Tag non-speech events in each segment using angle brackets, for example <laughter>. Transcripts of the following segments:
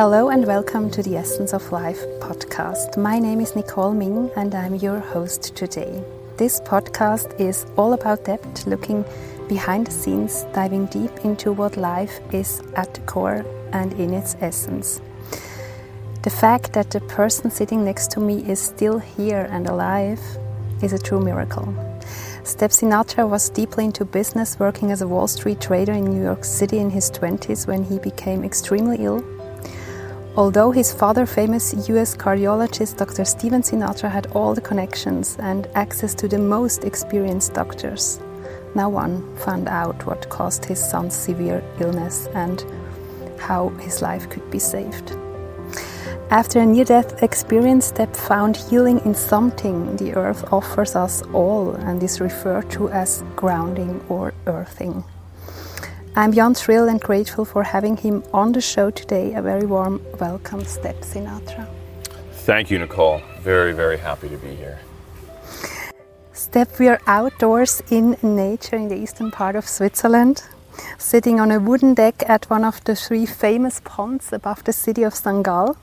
Hello and welcome to the Essence of Life podcast. My name is Nicole Ming and I'm your host today. This podcast is all about depth, looking behind the scenes, diving deep into what life is at the core and in its essence. The fact that the person sitting next to me is still here and alive is a true miracle. Step Sinatra was deeply into business, working as a Wall Street trader in New York City in his 20s when he became extremely ill. Although his father, famous US cardiologist Dr. Stephen Sinatra, had all the connections and access to the most experienced doctors, no one found out what caused his son's severe illness and how his life could be saved. After a near death experience, Step found healing in something the earth offers us all and is referred to as grounding or earthing. I'm beyond thrilled and grateful for having him on the show today. A very warm welcome, Step Sinatra. Thank you, Nicole. Very, very happy to be here. Step, we are outdoors in nature in the eastern part of Switzerland, sitting on a wooden deck at one of the three famous ponds above the city of St. Gall.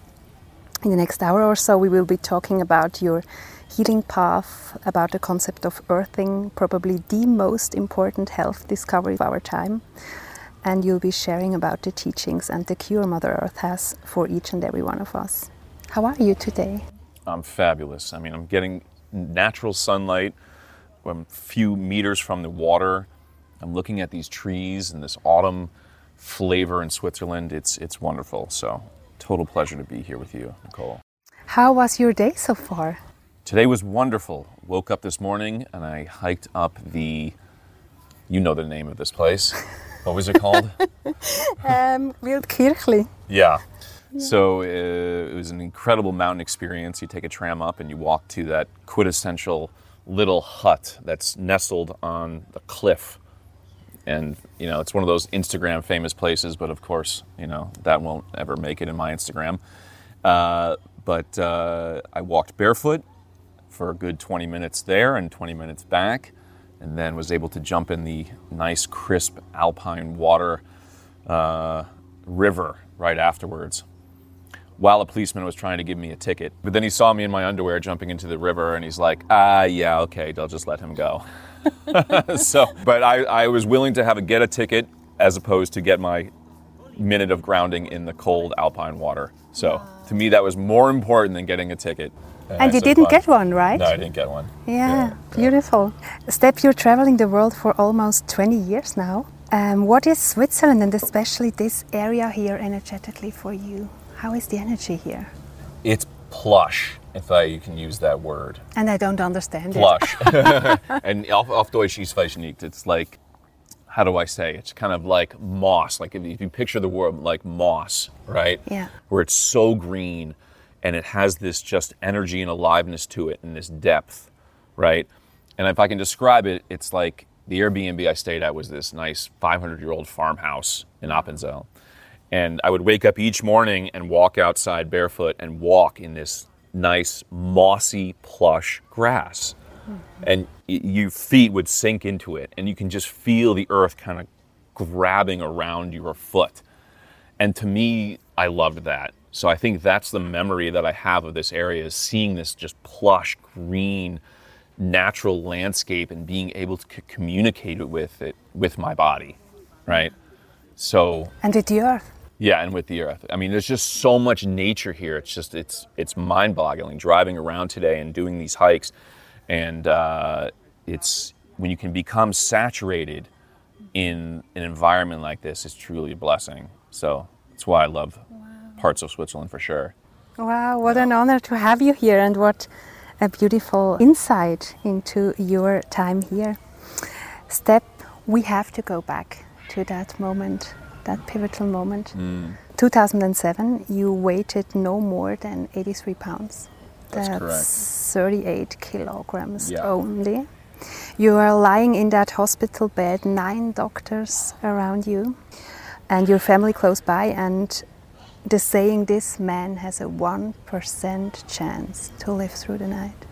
In the next hour or so, we will be talking about your healing path, about the concept of earthing, probably the most important health discovery of our time. And you'll be sharing about the teachings and the cure Mother Earth has for each and every one of us. How are you today? I'm fabulous. I mean, I'm getting natural sunlight. I'm a few meters from the water. I'm looking at these trees and this autumn flavor in Switzerland. It's, it's wonderful. So total pleasure to be here with you, Nicole. How was your day so far? Today was wonderful. Woke up this morning and I hiked up the, you know the name of this place. What was it called? <laughs> um, Wildkirchli. Yeah. So uh, it was an incredible mountain experience. You take a tram up and you walk to that quintessential little hut that's nestled on the cliff and you know it's one of those Instagram famous places, but of course you know that won't ever make it in my Instagram. Uh, but uh, I walked barefoot for a good 20 minutes there and 20 minutes back, and then was able to jump in the nice crisp alpine water uh, river right afterwards. While a policeman was trying to give me a ticket, but then he saw me in my underwear jumping into the river, and he's like, "Ah, yeah, okay, they'll just let him go." <laughs> so, but I, I was willing to have a get a ticket as opposed to get my minute of grounding in the cold alpine water. So, to me, that was more important than getting a ticket. And, and you didn't get one, right? No, I didn't get one. Yeah, yeah beautiful. Yeah. Step, you're traveling the world for almost 20 years now. Um, what is Switzerland and especially this area here energetically for you? How is the energy here? It's plush if I you can use that word. And I don't understand Plush. <laughs> <laughs> and auf, auf Deutsch ist nicht. It's like, how do I say? It's kind of like moss. Like if you, if you picture the word like moss, right? Yeah. Where it's so green and it has this just energy and aliveness to it and this depth, right? And if I can describe it, it's like the Airbnb I stayed at was this nice 500 year old farmhouse in Appenzell. And I would wake up each morning and walk outside barefoot and walk in this nice, mossy, plush grass. Mm-hmm. And your feet would sink into it, and you can just feel the earth kind of grabbing around your foot. And to me, I loved that. So I think that's the memory that I have of this area is seeing this just plush, green, natural landscape and being able to communicate with it with my body, right? So and with the earth. Yeah, and with the earth. I mean, there's just so much nature here. It's just it's it's mind-boggling driving around today and doing these hikes, and uh, it's when you can become saturated in an environment like this, it's truly a blessing. So that's why I love. Parts of Switzerland for sure. Wow, what an honor to have you here, and what a beautiful insight into your time here. Step, we have to go back to that moment that pivotal moment. Mm. 2007, you weighted no more than 83 pounds. That's, That's 38 kilograms yeah. only. You are lying in that hospital bed, nine doctors around you, and your family close by, and the saying, This man has a 1% chance to live through the night.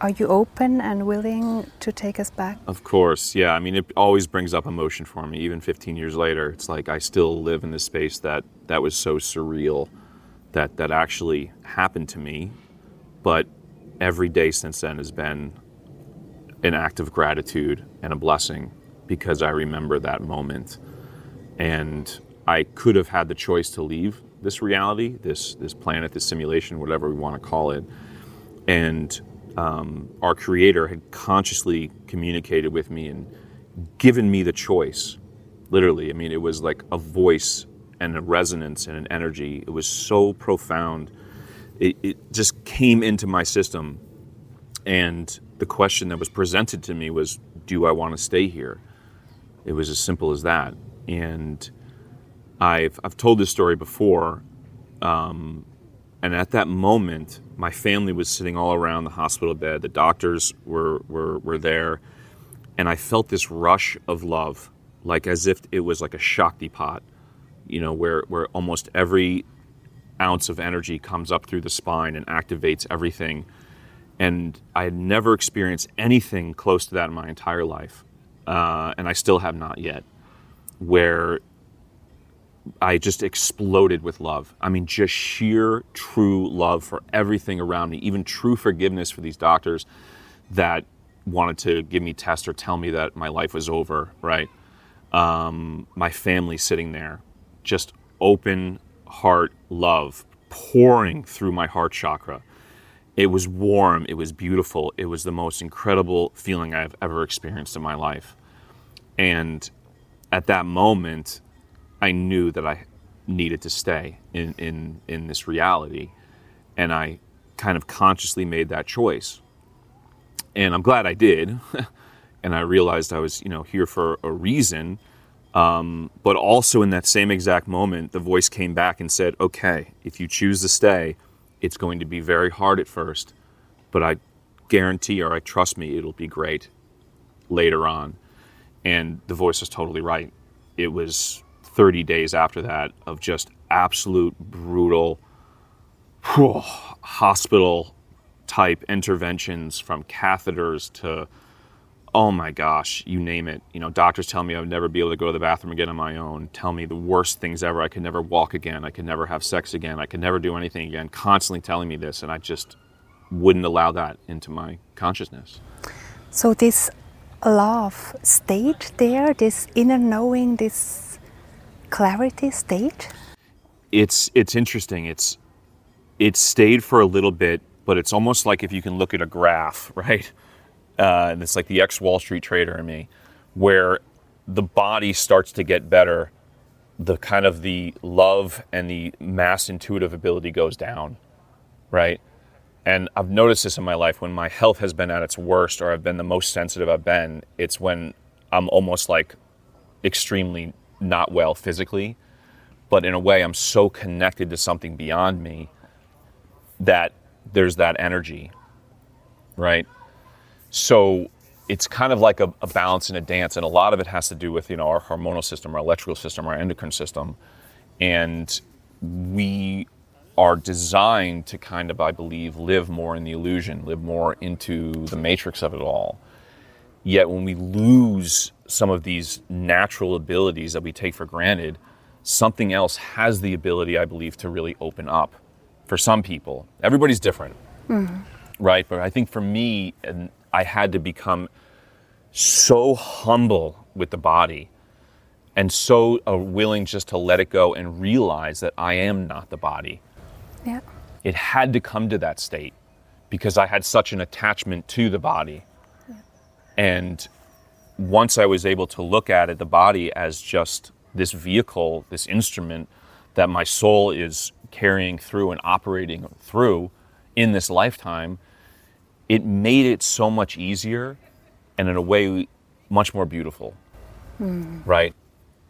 are you open and willing to take us back? Of course, yeah. I mean, it always brings up emotion for me. Even 15 years later, it's like I still live in this space that that was so surreal that that actually happened to me. But every day since then has been an act of gratitude and a blessing because I remember that moment. And I could have had the choice to leave this reality, this this planet, this simulation, whatever we want to call it. And um, our Creator had consciously communicated with me and given me the choice. Literally, I mean, it was like a voice and a resonance and an energy. It was so profound. It, it just came into my system. And the question that was presented to me was, Do I want to stay here? It was as simple as that. And I've, I've told this story before. Um, and at that moment, my family was sitting all around the hospital bed. The doctors were, were, were there. And I felt this rush of love, like as if it was like a Shaktipat, you know, where, where almost every ounce of energy comes up through the spine and activates everything. And I had never experienced anything close to that in my entire life. Uh, and I still have not yet, where I just exploded with love. I mean, just sheer, true love for everything around me, even true forgiveness for these doctors that wanted to give me tests or tell me that my life was over, right? Um, my family sitting there, just open heart love pouring through my heart chakra. It was warm, it was beautiful, it was the most incredible feeling I've ever experienced in my life. And at that moment, I knew that I needed to stay in, in, in this reality. And I kind of consciously made that choice. And I'm glad I did. <laughs> and I realized I was, you know, here for a reason. Um, but also in that same exact moment, the voice came back and said, okay, if you choose to stay, it's going to be very hard at first, but I guarantee or I trust me, it'll be great later on. And the voice was totally right. It was 30 days after that of just absolute brutal whew, hospital type interventions from catheters to oh my gosh you name it. You know doctors tell me i would never be able to go to the bathroom again on my own tell me the worst things ever i could never walk again i could never have sex again i could never do anything again constantly telling me this and i just wouldn't allow that into my consciousness. So this love stayed there this inner knowing this clarity state? It's it's interesting. It's it stayed for a little bit, but it's almost like if you can look at a graph, <laughs> right? Uh, and it's like the ex Wall Street trader in me, where the body starts to get better, the kind of the love and the mass intuitive ability goes down, right? And I've noticed this in my life when my health has been at its worst or I've been the most sensitive I've been, it's when I'm almost like extremely not well physically, but in a way, I'm so connected to something beyond me that there's that energy, right? So it's kind of like a, a, balance and a dance, and a lot of it has to do with you know our hormonal system, our electrical system, our endocrine system, and we are designed to kind of, I believe, live more in the illusion, live more into the matrix of it all. Yet when we lose some of these natural abilities that we take for granted, something else has the ability, I believe, to really open up for some people. Everybody's different, mm-hmm. right? But I think for me, and I had to become so humble with the body and so uh, willing just to let it go and realize that I am not the body. Yeah. It had to come to that state because I had such an attachment to the body. Yeah. And once I was able to look at it, the body as just this vehicle, this instrument that my soul is carrying through and operating through in this lifetime, it made it so much easier and in a way much more beautiful. Mm. Right?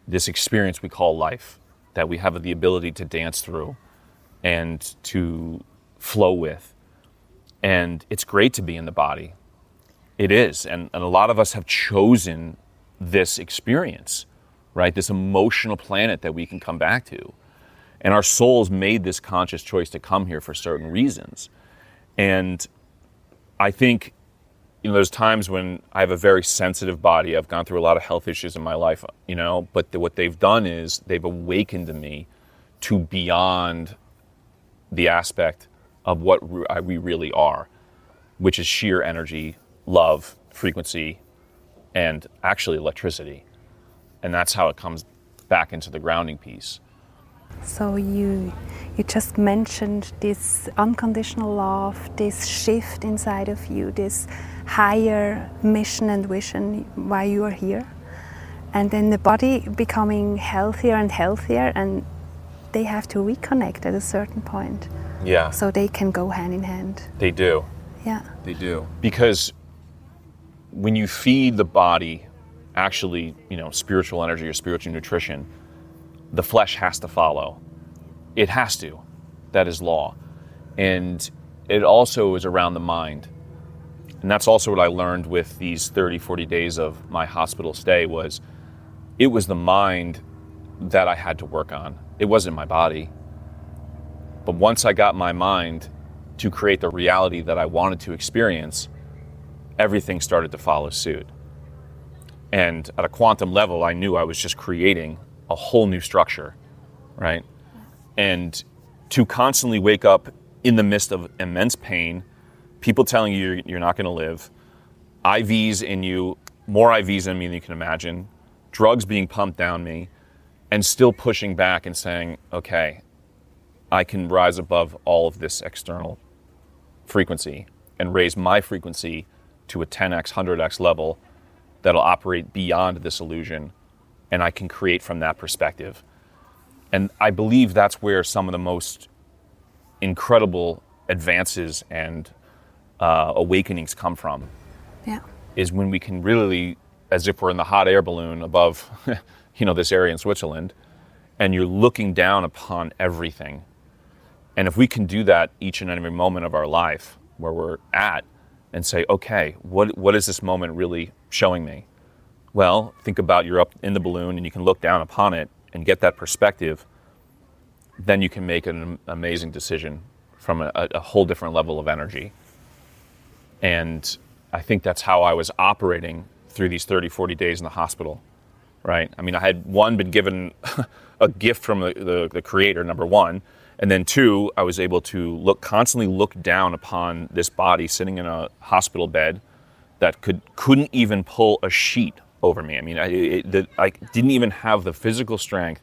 This experience we call life that we have the ability to dance through and to flow with. And it's great to be in the body. It is. And, and a lot of us have chosen this experience, right? This emotional planet that we can come back to. And our souls made this conscious choice to come here for certain reasons. And I think you know, there's times when I have a very sensitive body. I've gone through a lot of health issues in my life, you know, but the, what they've done is they've awakened me to beyond the aspect of what we really are, which is sheer energy, love, frequency, and actually electricity. And that's how it comes back into the grounding piece. So you you just mentioned this unconditional love, this shift inside of you, this higher mission and vision why you are here. And then the body becoming healthier and healthier and they have to reconnect at a certain point. Yeah. So they can go hand in hand. They do. Yeah. They do. Because when you feed the body actually, you know, spiritual energy or spiritual nutrition, the flesh has to follow. It has to. That is law. And it also is around the mind. And that's also what I learned with these 30, 40 days of my hospital stay was it was the mind that I had to work on. It wasn't my body. But once I got my mind to create the reality that I wanted to experience, everything started to follow suit. And at a quantum level, I knew I was just creating a whole new structure, right? And to constantly wake up in the midst of immense pain, people telling you you're not going to live, IVs in you, more IVs in me than you can imagine, drugs being pumped down me, and still pushing back and saying, okay, I can rise above all of this external frequency and raise my frequency to a 10x, 100x level that'll operate beyond this illusion and I can create from that perspective. And I believe that's where some of the most incredible advances and uh, awakenings come from. Yeah. Is when we can really, as if we're in the hot air balloon above, <laughs> you know, this area in Switzerland, and you're looking down upon everything. And if we can do that each and every moment of our life where we're at, and say, okay, what, what is this moment really showing me? Well, think about you're up in the balloon and you can look down upon it and get that perspective. Then you can make an amazing decision from a, a whole different level of energy. And I think that's how I was operating through these 30, 40 days in the hospital, right? I mean, I had one, been given <laughs> a gift from the, the, the creator, number one. And then two, I was able to look constantly look down upon this body sitting in a hospital bed that could couldn't even pull a sheet over me. I mean, I, it, the, I didn't even have the physical strength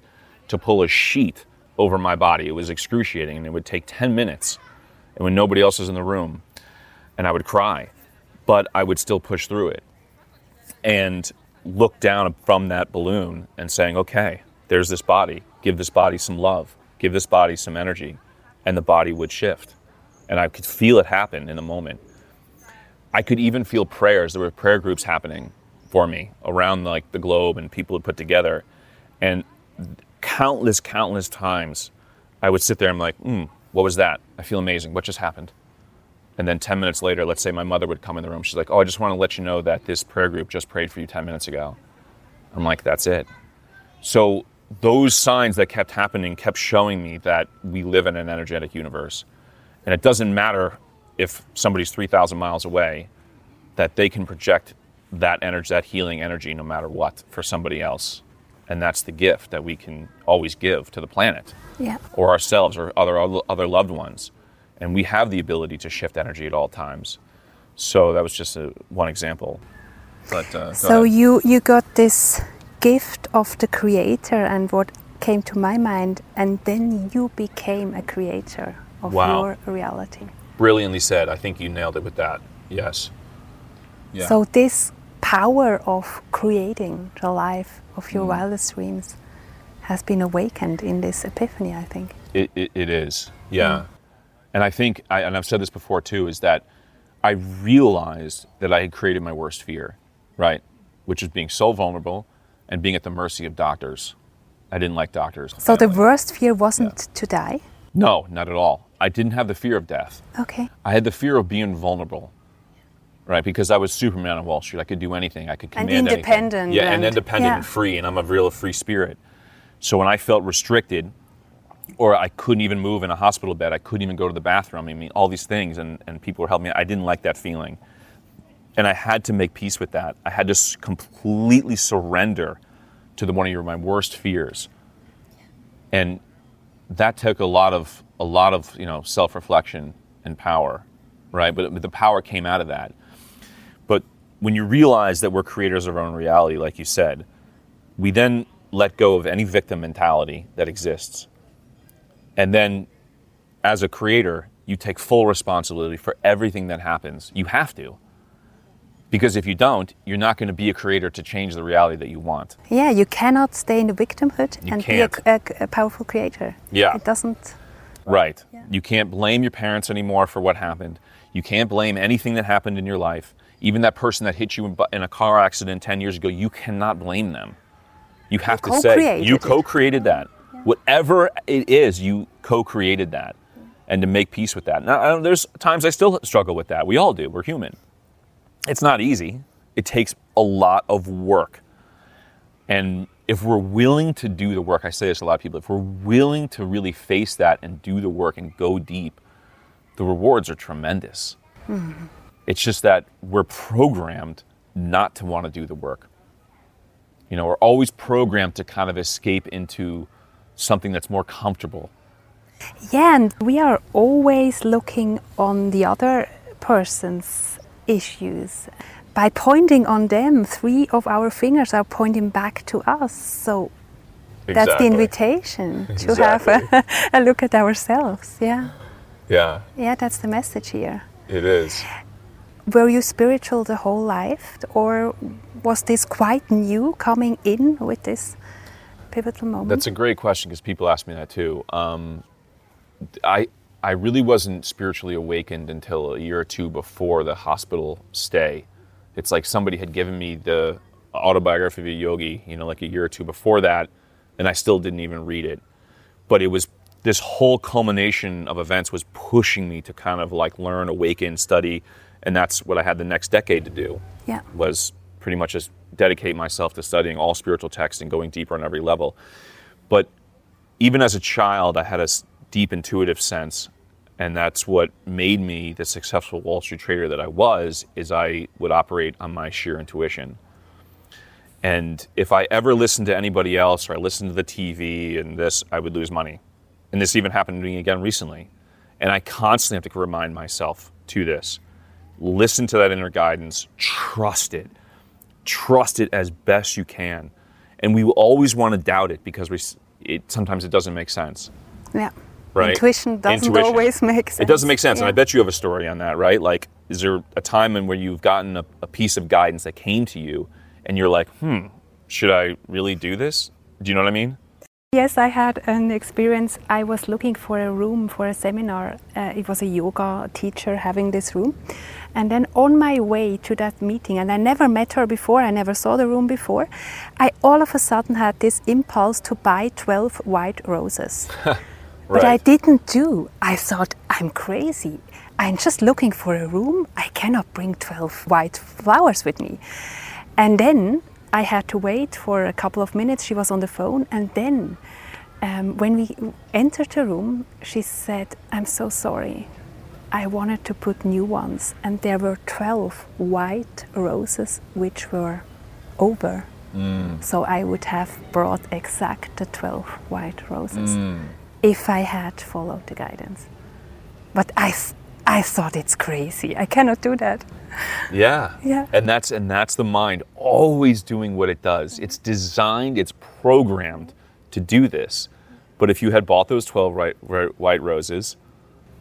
to pull a sheet over my body. It was excruciating, and it would take 10 minutes, and when nobody else was in the room, and I would cry, but I would still push through it and look down from that balloon and saying, "Okay, there's this body. Give this body some love. Give this body some energy," and the body would shift, and I could feel it happen in a moment. I could even feel prayers. There were prayer groups happening for me around like the globe and people had put together. And countless, countless times I would sit there and I'm like, hmm, what was that? I feel amazing. What just happened? And then 10 minutes later, let's say my mother would come in the room. She's like, oh, I just want to let you know that this prayer group just prayed for you 10 minutes ago. I'm like, that's it. So those signs that kept happening kept showing me that we live in an energetic universe. And it doesn't matter if somebody's 3,000 miles away, that they can project that energy, that healing energy, no matter what, for somebody else. And that's the gift that we can always give to the planet, yeah. or ourselves, or other other loved ones. And we have the ability to shift energy at all times. So that was just a, one example. But uh, so ahead. you you got this gift of the creator, and what came to my mind, and then you became a creator of wow. your reality. Brilliantly said. I think you nailed it with that. Yes. Yeah. So this power of creating the life of your mm. wildest dreams has been awakened in this epiphany, I think. It, it, it is, yeah. Mm. And I think, I, and I've said this before too, is that I realized that I had created my worst fear, right? Which is being so vulnerable and being at the mercy of doctors. I didn't like doctors. So the worst fear wasn't yeah. to die? No, not at all. I didn't have the fear of death. Okay. I had the fear of being vulnerable right? Because I was Superman on Wall Street. I could do anything. I could command and independent. Anything. Yeah, and, and independent yeah. and free. And I'm a real free spirit. So when I felt restricted, or I couldn't even move in a hospital bed, I couldn't even go to the bathroom. I mean, all these things, and, and people were helping me. I didn't like that feeling. And I had to make peace with that. I had to completely surrender to the one of your my worst fears. And that took a lot of a lot of, you know, self-reflection and power, right? But, but the power came out of that. But when you realize that we're creators of our own reality, like you said, we then let go of any victim mentality that exists. And then as a creator, you take full responsibility for everything that happens. You have to. Because if you don't, you're not going to be a creator to change the reality that you want. Yeah, you cannot stay in the victimhood You and can't. be a, a- a powerful creator. Yeah. It doesn't. Right. Yeah. You can't blame your parents anymore for what happened. You can't blame anything that happened in your life. Even that person that hit you in, in a car accident 10 years ago, you cannot blame them. You have to say, you co created that. Whatever it is, you co created that. And to make peace with that. Now, I don't- there's times I still struggle with that. We all do. We're human. It's not easy, it takes a lot of work. And if we're willing to do the work, I say this to a lot of people, if we're willing to really face that and do the work and go deep, the rewards are tremendous. Mm-hmm. It's just that we're programmed not to want to do the work. You know, we're always programmed to kind of escape into something that's more comfortable. Yeah, and we are always looking on the other person's issues. By pointing on them, three of our fingers are pointing back to us. So that's the invitation to have a, <laughs> a look at ourselves. Yeah. Yeah, Yeah, that's the message here. it is. Were you spiritual the whole life, or was this quite new coming in with this pivotal moment? That's a great question because people ask me that too. Um, I I really wasn't spiritually awakened until a year or two before the hospital stay. It's like somebody had given me the autobiography of a yogi, you know, like a year or two before that, and I still didn't even read it. But it was this whole culmination of events was pushing me to kind of like learn, awaken, study, and that's what I had the next decade to do yeah. was pretty much just dedicate myself to studying all spiritual texts and going deeper on every level. But even as a child, I had a deep intuitive sense, and that's what made me the successful Wall Street trader that I was. Is I would operate on my sheer intuition. And if I ever listened to anybody else or I listened to the TV and this, I would lose money. And this even happened to me again recently. And I constantly have to remind myself to this listen to that inner guidance, trust it, trust it as best you can. And we will always want to doubt it because we, it, sometimes it doesn't make sense. Yeah. Right. Intuition doesn't Intuition. always make sense. It doesn't make sense. And I bet you have a story on that, right? Like, is there a time in where you've gotten a, a piece of guidance that came to you and you're like, hmm, should I really do this? Do you know what I mean? Yes, I had an experience. I was looking for a room for a seminar. Uh, it was a yoga teacher having this room. And then on my way to that meeting, and I never met her before, I never saw the room before, I all of a sudden had this impulse to buy 12 white roses. <laughs> But I didn't do. I thought, I'm crazy. I'm just looking for a room. I cannot bring 12 white flowers with me. And then I had to wait for a couple of minutes. She was on the phone. And then um, when we entered the room, she said, I'm so sorry. I wanted to put new ones. And there were 12 white roses which were over. So I would have brought exact the 12 white roses if I had followed the guidance. But I, I thought it's crazy. I cannot do that. <laughs> Yeah. Yeah. And that's and that's the mind always doing what it does. It's designed, it's programmed to do this. But if you had bought those 12 right, right, white roses,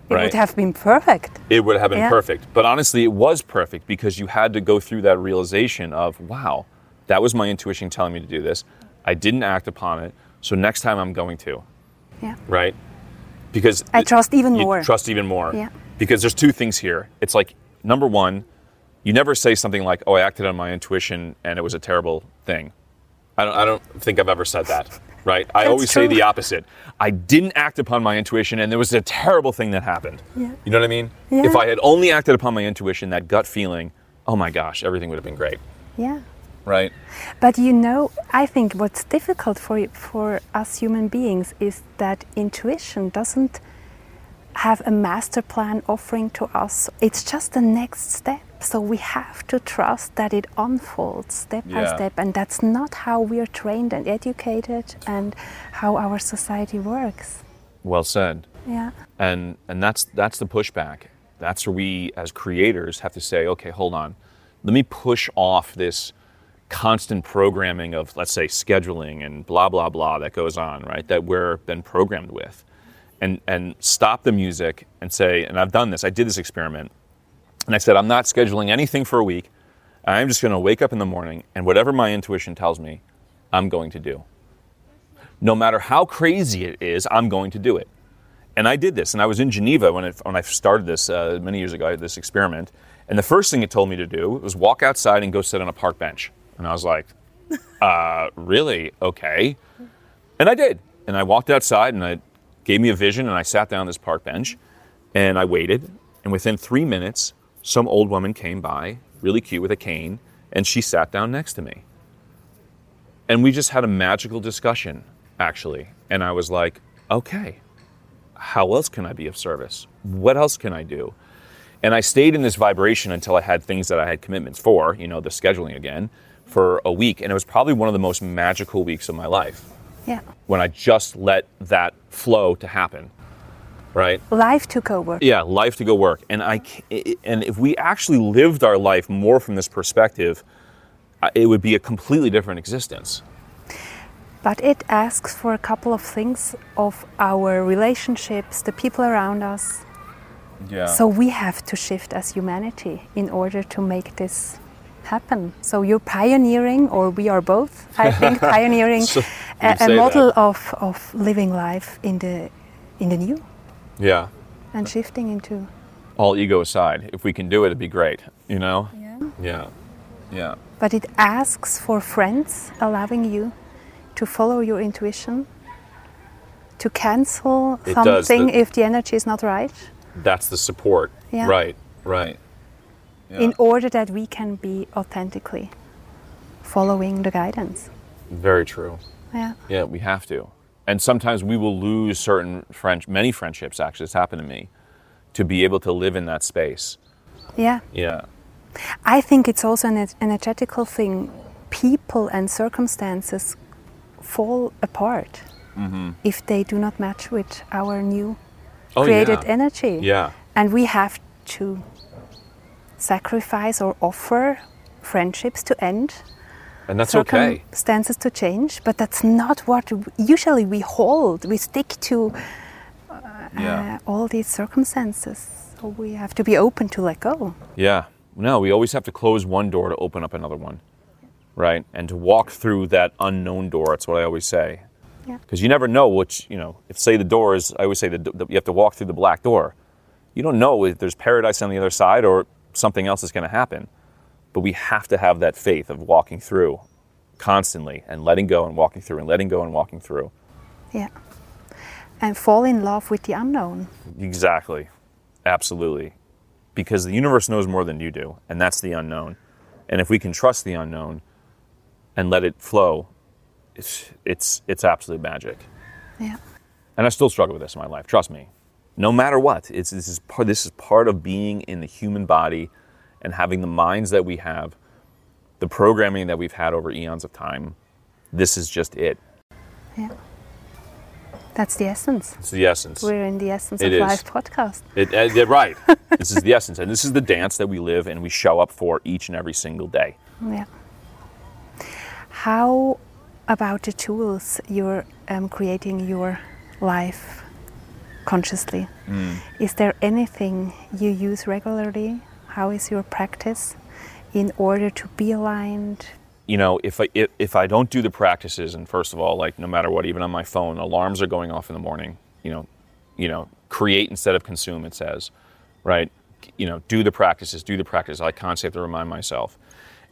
It right, would have been perfect. it would have been Yeah. perfect. But honestly, it was perfect because you had to go through that realization of, wow, that was my intuition telling me to do this. I didn't act upon it. So next time I'm going to, Yeah. right? Because I trust even more. Trust even more. Yeah. Because there's two things here. It's like number one, you never say something like, "Oh, I acted on my intuition and it was a terrible thing." I don't. I don't think I've ever said that. Right. I always say the opposite. I didn't act upon my intuition and there was a terrible thing that happened. Yeah. You know what I mean? Yeah. If I had only acted upon my intuition, that gut feeling, oh my gosh, everything would have been great. Yeah. Right. But you know, I think what's difficult for for us human beings is that intuition doesn't have a master plan offering to us. It's just the next step. So we have to trust that it unfolds step by step, and that's not how we are trained and educated, and how our society works. Well said. Yeah, and and that's that's the pushback that's where we as creators have to say okay hold on let me push off this constant programming of let's say scheduling and blah blah blah that goes on right that we're been programmed with and and stop the music and say and I've done this I did this experiment and I said I'm not scheduling anything for a week I'm just going to wake up in the morning and whatever my intuition tells me I'm going to do no matter how crazy it is I'm going to do it and I did this, and I was in Geneva when, it, when I started this uh, many years ago, this experiment. And the first thing it told me to do was walk outside and go sit on a park bench. And I was like, uh, really? Okay. And I did. And I walked outside, and it gave me a vision, and I sat down on this park bench, and I waited. And within three minutes, some old woman came by, really cute with a cane, and she sat down next to me. And we just had a magical discussion, actually. And I was like, okay, how else can I be of service? What else can I do? And I stayed in this vibration until I had things that I had commitments for, you know, the scheduling again, for a week. And it was probably one of the most magical weeks of my life yeah. when I just let that flow to happen. Right? Life took over. Yeah, life to go work. And I and if we actually lived our life more from this perspective, it would be a completely different existence. But it asks for a couple of things of our relationships, the people around us. Yeah. So we have to shift as humanity in order to make this happen. So you're pioneering, or we are both, I think, <laughs> pioneering So- a, a model that. of, of living life in the in the new yeah. and shifting into All ego aside, if we can do it, it'd be great. You know? yeah. Yeah. Yeah. But it asks for friends allowing you to follow your intuition, to cancel It something the- if the energy is not right, That's the support. Yeah. Right. Right. Yeah. in order that we can be authentically following the guidance. Very true. Yeah. Yeah, we have to. And sometimes we will lose certain French, many friendships. Actually, it's happened to me, to be able to live in that space. Yeah. Yeah. I think it's also an en- energetical thing. People and circumstances fall apart if they do not match with our new Mm-hmm. Oh, created yeah. energy. Yeah. And we have to sacrifice or offer friendships to end, And that's okay. circumstances to change, but that's not what usually we hold. We stick to Yeah. uh, all these circumstances. So we have to be open to let go. Yeah. No, we always have to close one door to open up another one. Right? And to walk through that unknown door. That's what I always say. Yeah. Because you never know which, you know, if say the door is, I always say that you have to walk through the black door. You don't know if there's paradise on the other side or something else is going to happen. But we have to have that faith of walking through constantly and letting go and walking through and letting go and walking through. Yeah. And fall in love with the unknown. Exactly. Absolutely. Because the universe knows more than you do, and that's the unknown. And if we can trust the unknown and let it flow, it's it's it's absolute magic. Yeah. And I still struggle with this in my life. Trust me. No matter what, it's this is part this is part of being in the human body and having the minds that we have, the programming that we've had over eons of time. This is just it. Yeah. That's the essence. It's the essence. We're in the essence It of is. life podcast. It, uh, right. <laughs> this is the essence, and this is the dance that we live and we show up for each and every single day. Yeah. How about the tools you're um, creating your life consciously? Mm. Is there anything you use regularly? How is your practice in order to be aligned? You know, if I if, if I don't do the practices, and first of all, like no matter what, even on my phone, alarms are going off in the morning. You know, you know, create instead of consume. It says, right? You know, do the practices, do the practice. I constantly have to remind myself.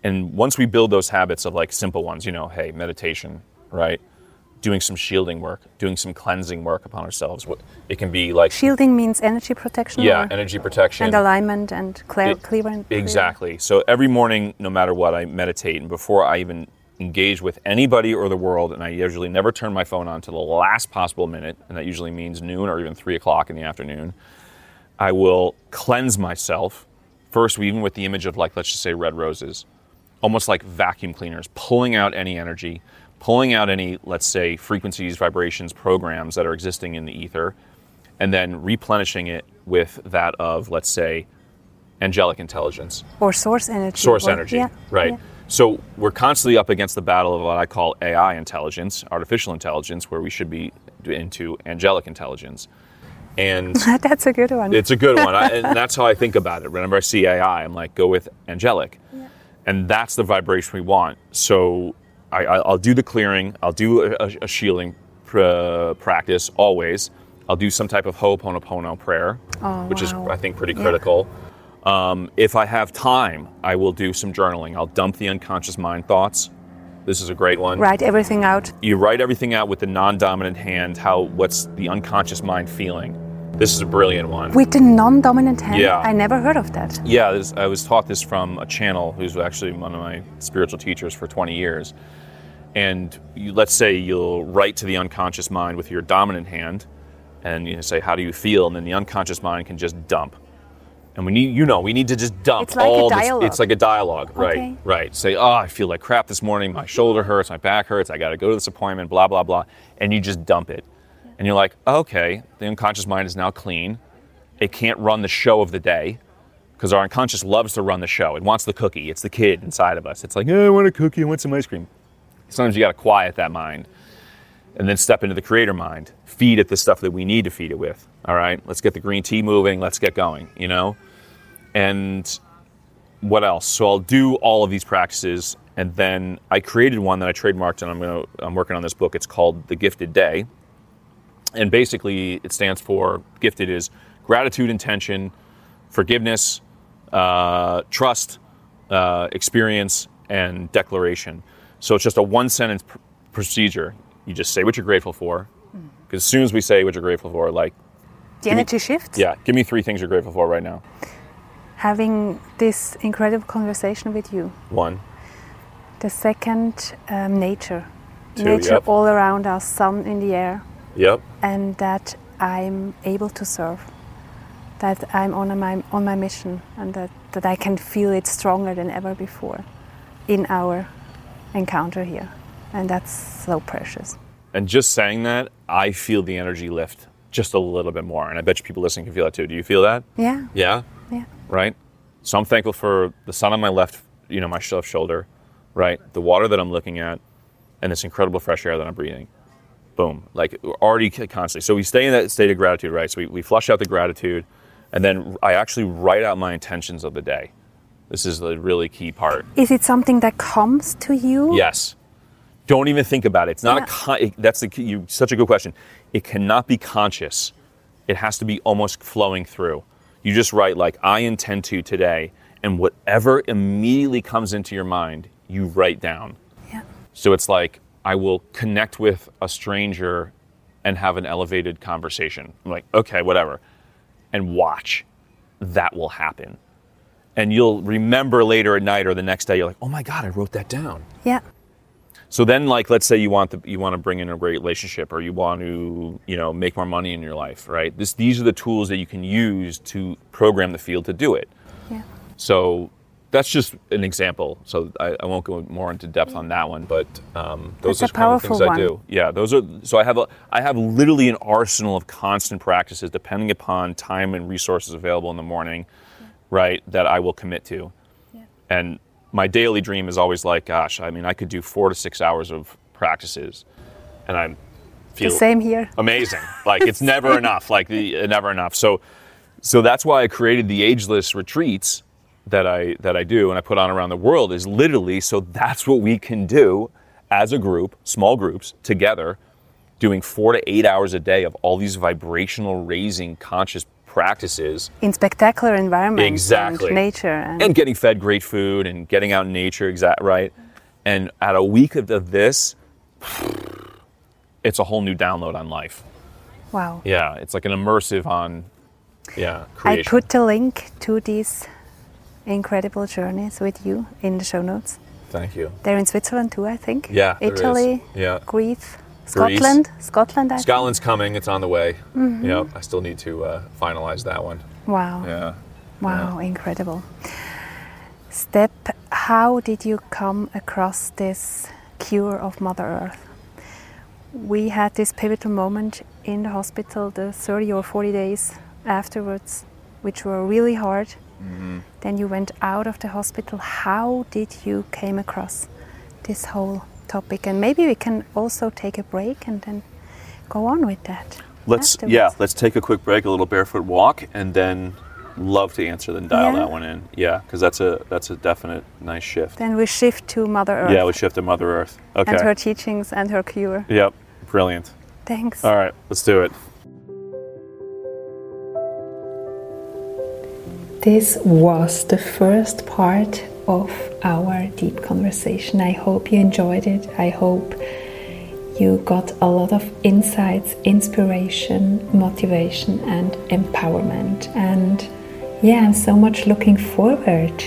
And once we build those habits of like simple ones, you know, hey, meditation, right? Doing some shielding work, doing some cleansing work upon ourselves. It can be like Shielding means energy protection. yeah, energy protection. and alignment and clear, It- clear clear. Exactly. So every morning, no matter what, I meditate, and before I even engage with anybody or the world, and I usually never turn my phone on to the last possible minute, and that usually means noon or even three o'clock in the afternoon. I will cleanse myself first, even with the image of like, let's just say red roses, almost like vacuum cleaners, pulling out any energy, pulling out any, let's say, frequencies, vibrations, programs that are existing in the ether, and then replenishing it with that of, let's say, angelic intelligence, Or source energy. source or- energy, yeah, right? yeah. So we're constantly up against the battle of what I call AI intelligence, artificial intelligence, where we should be into angelic intelligence. And <laughs> That's a good one. it's a good one. I, and <laughs> that's how I think about it. Whenever I see AI, I'm like, go with angelic. And that's the vibration we want. So I, I- I'll do the clearing, I'll do a, a shielding pr- practice always. I'll do some type of Ho'oponopono prayer, Oh, which is. I think, pretty Yeah. critical. Um, if I have time, I will do some journaling. I'll dump the unconscious mind thoughts. This is a great one Write everything out. you write everything out with the non-dominant hand how what's the unconscious mind feeling this is a brilliant one With the non-dominant hand. Yeah. I never heard of that. yeah this, i was taught this from a channel who's actually one of my spiritual teachers for 20 years and you, let's say you'll write to the unconscious mind with your dominant hand and you say how do you feel and then the unconscious mind can just dump and we need you know we need to just dump It's like a all dialogue. this it's like a dialogue right Okay. right say oh i feel like crap this morning my shoulder hurts my back hurts i got to go to this appointment blah blah blah and you just dump it and you're like okay the unconscious mind is now clean. It can't run the show of the day because our unconscious loves to run the show. It wants the cookie. It's the kid inside of us. It's like oh, i want a cookie. I want some ice cream. Sometimes you got to quiet that mind and then step into the creator mind. Feed it the stuff that we need to feed it with. All right? Let's get the green tea moving. Let's get going you know? And what else? So i'll do all of these practices and then i created one that i trademarked and i'm going to i'm working on this book. It's called the gifted day and basically it stands for gifted is gratitude intention forgiveness uh, trust uh, experience and declaration so it's just a one sentence pr- procedure you just say what you're grateful for because as soon as we say what you're grateful for like The energy shifts. yeah give me three things you're grateful for right now Having this incredible conversation with you. one The second, um, nature. Two, nature yep. all around us, sun in the air, yep and that I'm able to serve. That I'm on my on my mission, and that, that I can feel it stronger than ever before, in our encounter here, and that's so precious. And just saying that, I feel the energy lift just a little bit more. And I bet you people listening can feel that too. Do you feel that? Yeah, Yeah. yeah. Right? So I'm thankful for the sun on my left, you know, my left shoulder, right? The water that I'm looking at, and this incredible fresh air that I'm breathing. Boom. Like already constantly. So we stay in that state of gratitude, right? So we, we flush out the gratitude, and then I actually write out my intentions of the day. This is the really key part. Is it something that comes to you? Yes. Don't even think about it. It's not Yeah. a con- it- that's the key, you such a good question. It cannot be conscious. It has to be almost flowing through. You just write like I intend to today and whatever immediately comes into your mind, you write down. Yeah. So it's like I will connect with a stranger and have an elevated conversation. I'm like, okay, whatever. And watch. That will happen. And you'll remember later at night or the next day, you're like, oh my God, I wrote that down. Yeah. So then, like, let's say you want the, you want to bring in a great relationship, or you want to, you know, make more money in your life, right? This, these are the tools that you can use to program the field to do it. Yeah. So that's just an example. So I, I won't go more into depth on that one, but um, those That's are kind of the things powerful I do. Yeah, those are. So I have a, I have literally an arsenal of constant practices, depending upon time and resources available in the morning, right? That I will commit to. yeah. And my daily dream is always like, gosh, I mean, I could do four to six hours of practices, and I The feel same here. amazing. <laughs> Like it's never enough. Like the never enough. So, so that's why I created the ageless retreats that I that I do and I put on around the world. Is literally so that's what we can do as a group, small groups together, doing four to eight hours a day of all these vibrational raising conscious practices In spectacular environments Exactly. and nature. And, and getting fed great food and getting out in nature exact right and at a week of, of this it's a whole new download on life wow. yeah it's like an immersive on yeah I put the link to these incredible journeys with you in the show notes. thank you They're in Switzerland too, I think. Yeah. Italy, Yeah. Greece, Scotland. Scotland, I think. scotland's coming it's on the way Mm-hmm. yeah i still need to uh, finalize that one Wow. yeah Wow, incredible. Step, how did you come across this cure of Mother Earth? We had this pivotal moment in the hospital, the 30 or 40 days afterwards, which were really hard. Then you went out of the hospital. How did you came across this whole topic? And maybe we can also take a break and then go on with that. Let's afterwards. yeah, let's take a quick break, a little barefoot walk, and then love to answer then dial Yeah. that one in. Yeah, because that's a that's a definite nice shift. Then we shift to Mother Earth Yeah, we shift to Mother Earth. Okay. and her teachings and her cure. Yep. Brilliant. Thanks. All right, let's do it. This was the first part of our deep conversation. I hope you enjoyed it. I hope you got a lot of insights, inspiration, motivation, and empowerment. And yeah, I'm so much looking forward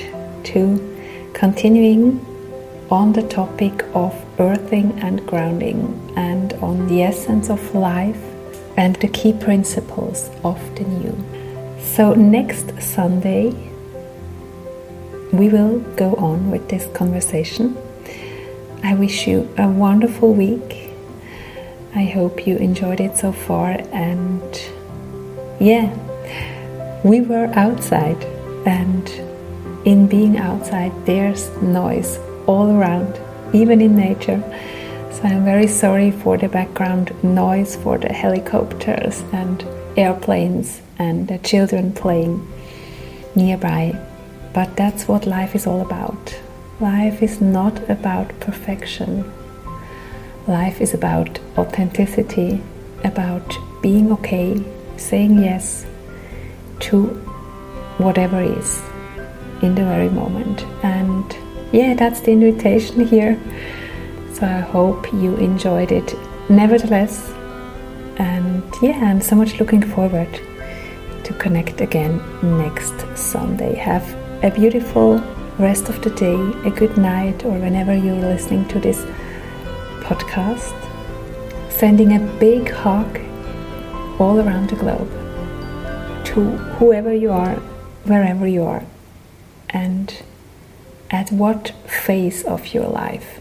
to continuing on the topic of earthing and grounding and on the essence of life and the key principles of the new. So, next Sunday, we will go on with this conversation. I wish you a wonderful week. I hope you enjoyed it so far. And yeah, we were outside, and in being outside, there's noise all around, even in nature. So I'm very sorry for the background noise for the helicopters and airplanes and the children playing nearby. But that's what life is all about. Life is not about perfection. Life is about authenticity, about being okay, saying yes to whatever is in the very moment. And yeah, that's the invitation here. So I hope you enjoyed it nevertheless. And yeah, I'm so much looking forward to connect again next Sunday. Have a beautiful rest of the day, a good night, or whenever you're listening to this podcast. Sending a big hug all around the globe to whoever you are, wherever you are, and at what phase of your life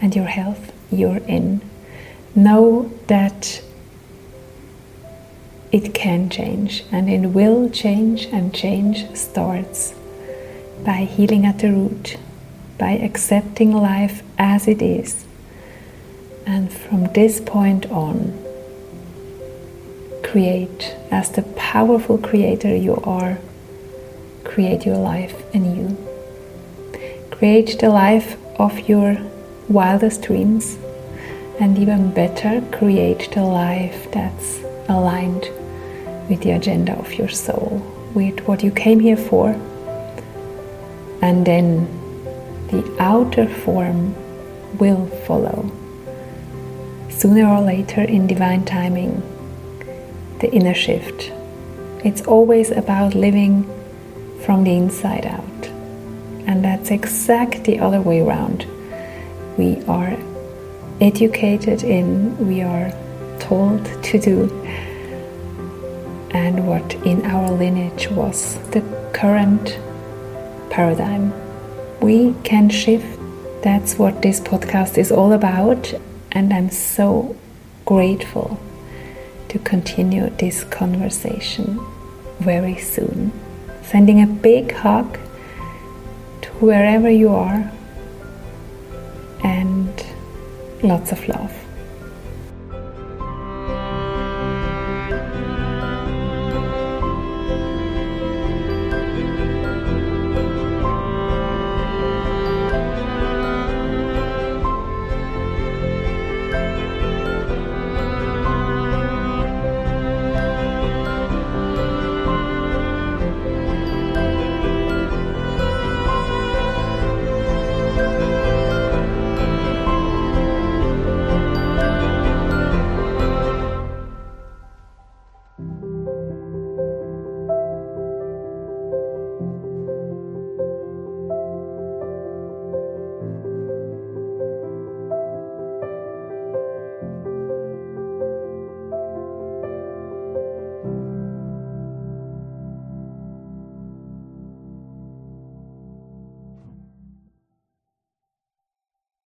and your health you're in. Know that it can change and it will change, and change starts by healing at the root, by accepting life as it is. And from this point on, create as the powerful creator you are, create your life anew. Create the life of your wildest dreams, and even better, create the life that's aligned with the agenda of your soul, with what you came here for. And then the outer form will follow. Sooner or later, in divine timing, the inner shift. It's always about living from the inside out. And that's exact the other way around. We are educated in, we are told to do, and what in our lineage was the current paradigm. We can shift. That's what this podcast is all about. And I'm so grateful to continue this conversation very soon. Sending a big hug to wherever you are and lots of love.